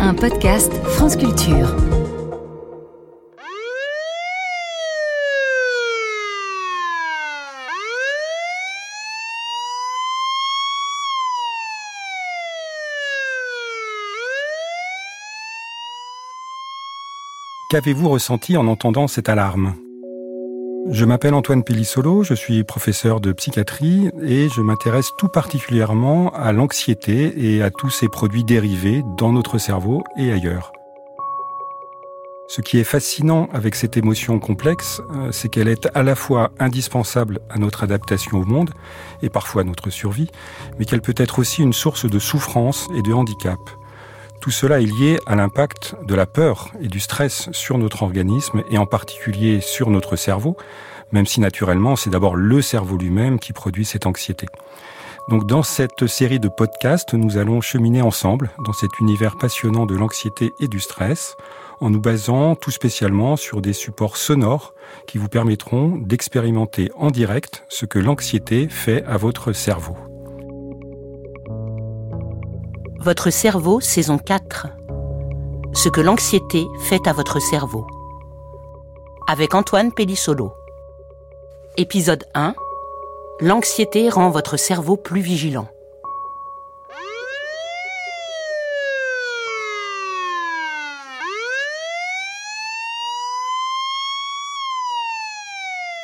un podcast France Culture. Qu'avez-vous ressenti en entendant cette alarme? Je m'appelle Antoine Pellissolo, je suis professeur de psychiatrie et je m'intéresse tout particulièrement à l'anxiété et à tous ses produits dérivés dans notre cerveau et ailleurs. Ce qui est fascinant avec cette émotion complexe, euh, c'est qu'elle est à la fois indispensable à notre adaptation au monde et parfois à notre survie, mais qu'elle peut être aussi une source de souffrance et de handicap. Tout cela est lié à l'impact de la peur et du stress sur notre organisme et en particulier sur notre cerveau, même si naturellement c'est d'abord le cerveau lui-même qui produit cette anxiété. Donc dans cette série de podcasts, nous allons cheminer ensemble dans cet univers passionnant de l'anxiété et du stress, en nous basant tout spécialement sur des supports sonores qui vous permettront d'expérimenter en direct ce que l'anxiété fait à votre cerveau. Votre cerveau, saison 4. Ce que l'anxiété fait à votre cerveau. Avec Antoine Pellissolo. Épisode 1. L'anxiété rend votre cerveau plus vigilant.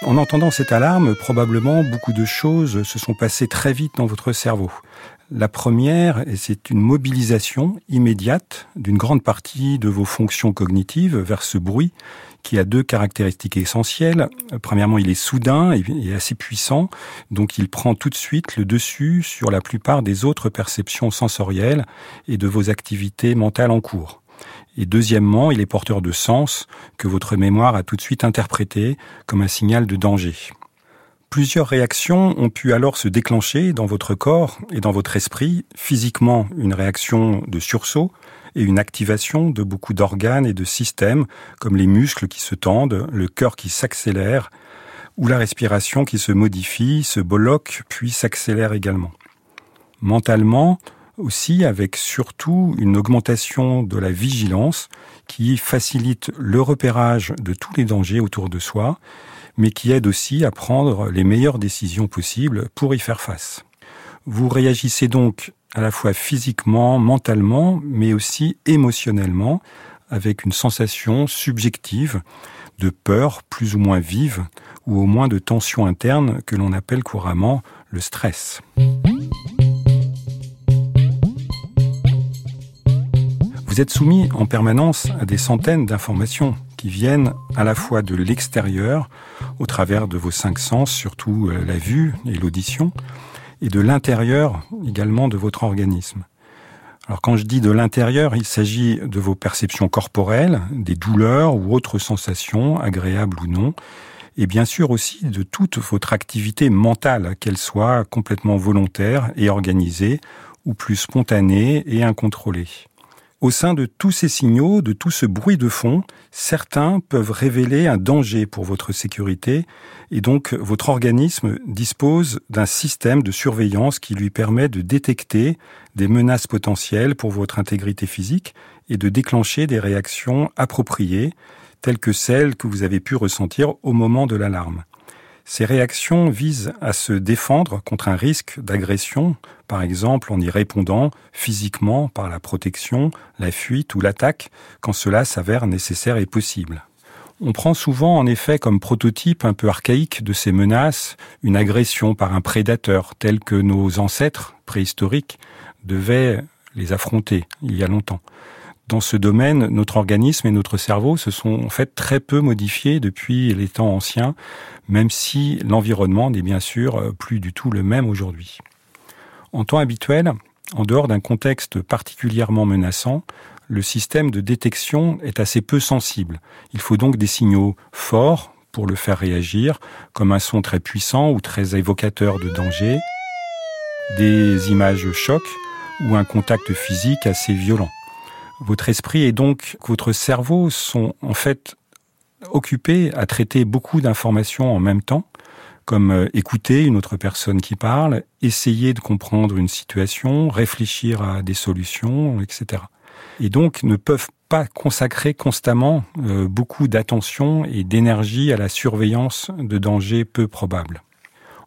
En entendant cette alarme, probablement beaucoup de choses se sont passées très vite dans votre cerveau. La première, c'est une mobilisation immédiate d'une grande partie de vos fonctions cognitives vers ce bruit qui a deux caractéristiques essentielles. Premièrement, il est soudain et assez puissant, donc il prend tout de suite le dessus sur la plupart des autres perceptions sensorielles et de vos activités mentales en cours. Et deuxièmement, il est porteur de sens que votre mémoire a tout de suite interprété comme un signal de danger. Plusieurs réactions ont pu alors se déclencher dans votre corps et dans votre esprit. Physiquement, une réaction de sursaut et une activation de beaucoup d'organes et de systèmes, comme les muscles qui se tendent, le cœur qui s'accélère, ou la respiration qui se modifie, se bloque, puis s'accélère également. Mentalement, aussi avec surtout une augmentation de la vigilance qui facilite le repérage de tous les dangers autour de soi, mais qui aide aussi à prendre les meilleures décisions possibles pour y faire face. Vous réagissez donc à la fois physiquement, mentalement, mais aussi émotionnellement, avec une sensation subjective de peur plus ou moins vive, ou au moins de tension interne que l'on appelle couramment le stress. Vous êtes soumis en permanence à des centaines d'informations qui viennent à la fois de l'extérieur, au travers de vos cinq sens, surtout euh, la vue et l'audition, et de l'intérieur également de votre organisme. Alors quand je dis de l'intérieur, il s'agit de vos perceptions corporelles, des douleurs ou autres sensations, agréables ou non, et bien sûr aussi de toute votre activité mentale, qu'elle soit complètement volontaire et organisée, ou plus spontanée et incontrôlée. Au sein de tous ces signaux, de tout ce bruit de fond, certains peuvent révéler un danger pour votre sécurité et donc votre organisme dispose d'un système de surveillance qui lui permet de détecter des menaces potentielles pour votre intégrité physique et de déclencher des réactions appropriées telles que celles que vous avez pu ressentir au moment de l'alarme. Ces réactions visent à se défendre contre un risque d'agression, par exemple en y répondant physiquement par la protection, la fuite ou l'attaque, quand cela s'avère nécessaire et possible. On prend souvent en effet comme prototype un peu archaïque de ces menaces une agression par un prédateur tel que nos ancêtres préhistoriques devaient les affronter il y a longtemps dans ce domaine, notre organisme et notre cerveau se sont en fait très peu modifiés depuis les temps anciens, même si l'environnement n'est bien sûr plus du tout le même aujourd'hui. En temps habituel, en dehors d'un contexte particulièrement menaçant, le système de détection est assez peu sensible. Il faut donc des signaux forts pour le faire réagir, comme un son très puissant ou très évocateur de danger, des images chocs ou un contact physique assez violent. Votre esprit et donc votre cerveau sont en fait occupés à traiter beaucoup d'informations en même temps, comme euh, écouter une autre personne qui parle, essayer de comprendre une situation, réfléchir à des solutions, etc. et donc ne peuvent pas consacrer constamment euh, beaucoup d'attention et d'énergie à la surveillance de dangers peu probables.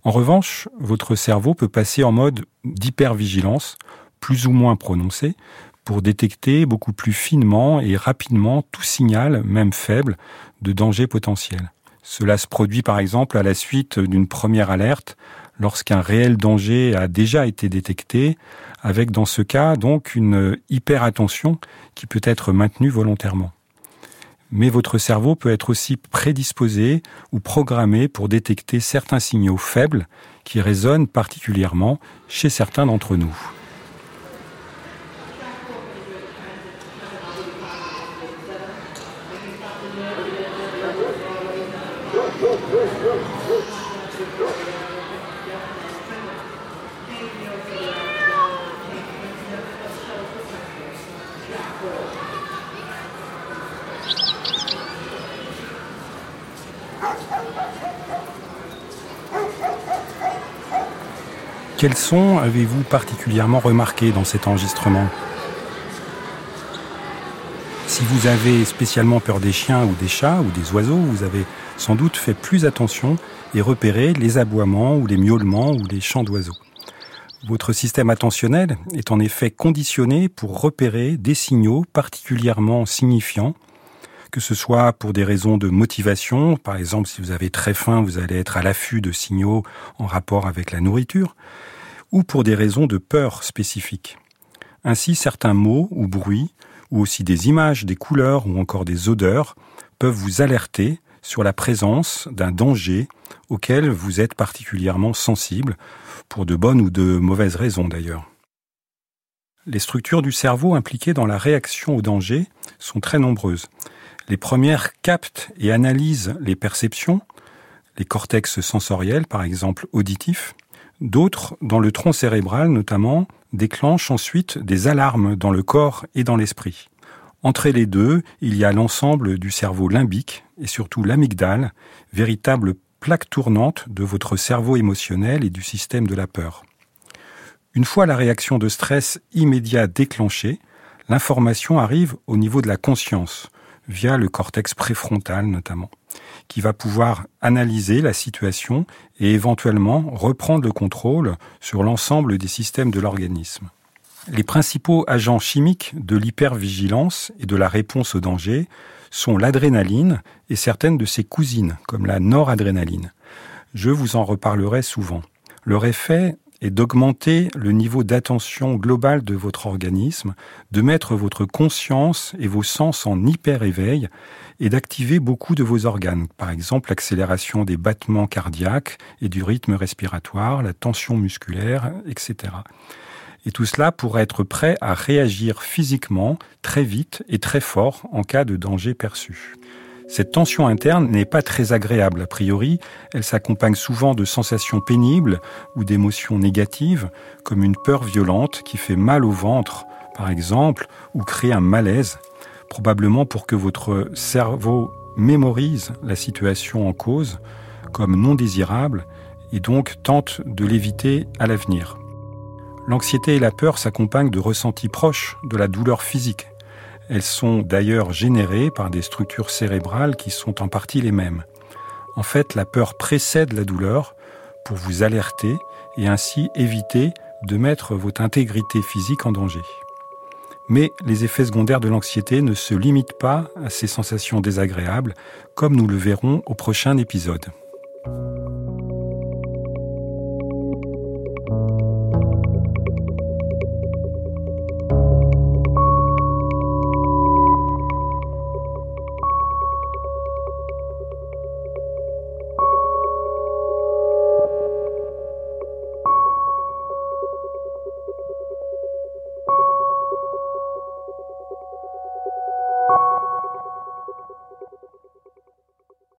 En revanche, votre cerveau peut passer en mode d'hypervigilance, plus ou moins prononcé, pour détecter beaucoup plus finement et rapidement tout signal, même faible, de danger potentiel. Cela se produit par exemple à la suite d'une première alerte, lorsqu'un réel danger a déjà été détecté, avec dans ce cas donc une hyperattention qui peut être maintenue volontairement. Mais votre cerveau peut être aussi prédisposé ou programmé pour détecter certains signaux faibles qui résonnent particulièrement chez certains d'entre nous. Quels sons avez-vous particulièrement remarqué dans cet enregistrement? Si vous avez spécialement peur des chiens ou des chats ou des oiseaux, vous avez sans doute fait plus attention et repéré les aboiements ou les miaulements ou les chants d'oiseaux. Votre système attentionnel est en effet conditionné pour repérer des signaux particulièrement signifiants, que ce soit pour des raisons de motivation, par exemple si vous avez très faim, vous allez être à l'affût de signaux en rapport avec la nourriture, ou pour des raisons de peur spécifiques. Ainsi, certains mots ou bruits, ou aussi des images, des couleurs ou encore des odeurs peuvent vous alerter sur la présence d'un danger auquel vous êtes particulièrement sensible, pour de bonnes ou de mauvaises raisons d'ailleurs. Les structures du cerveau impliquées dans la réaction au danger sont très nombreuses. Les premières captent et analysent les perceptions, les cortex sensoriels par exemple auditifs, D'autres, dans le tronc cérébral notamment, déclenchent ensuite des alarmes dans le corps et dans l'esprit. Entre les deux, il y a l'ensemble du cerveau limbique et surtout l'amygdale, véritable plaque tournante de votre cerveau émotionnel et du système de la peur. Une fois la réaction de stress immédiat déclenchée, l'information arrive au niveau de la conscience, via le cortex préfrontal notamment qui va pouvoir analyser la situation et éventuellement reprendre le contrôle sur l'ensemble des systèmes de l'organisme. Les principaux agents chimiques de l'hypervigilance et de la réponse au danger sont l'adrénaline et certaines de ses cousines, comme la noradrénaline. Je vous en reparlerai souvent. Leur effet est d'augmenter le niveau d'attention global de votre organisme, de mettre votre conscience et vos sens en hyper-éveil et d'activer beaucoup de vos organes, par exemple l'accélération des battements cardiaques et du rythme respiratoire, la tension musculaire, etc. Et tout cela pour être prêt à réagir physiquement très vite et très fort en cas de danger perçu. Cette tension interne n'est pas très agréable a priori, elle s'accompagne souvent de sensations pénibles ou d'émotions négatives, comme une peur violente qui fait mal au ventre, par exemple, ou crée un malaise, probablement pour que votre cerveau mémorise la situation en cause comme non désirable et donc tente de l'éviter à l'avenir. L'anxiété et la peur s'accompagnent de ressentis proches de la douleur physique. Elles sont d'ailleurs générées par des structures cérébrales qui sont en partie les mêmes. En fait, la peur précède la douleur pour vous alerter et ainsi éviter de mettre votre intégrité physique en danger. Mais les effets secondaires de l'anxiété ne se limitent pas à ces sensations désagréables, comme nous le verrons au prochain épisode.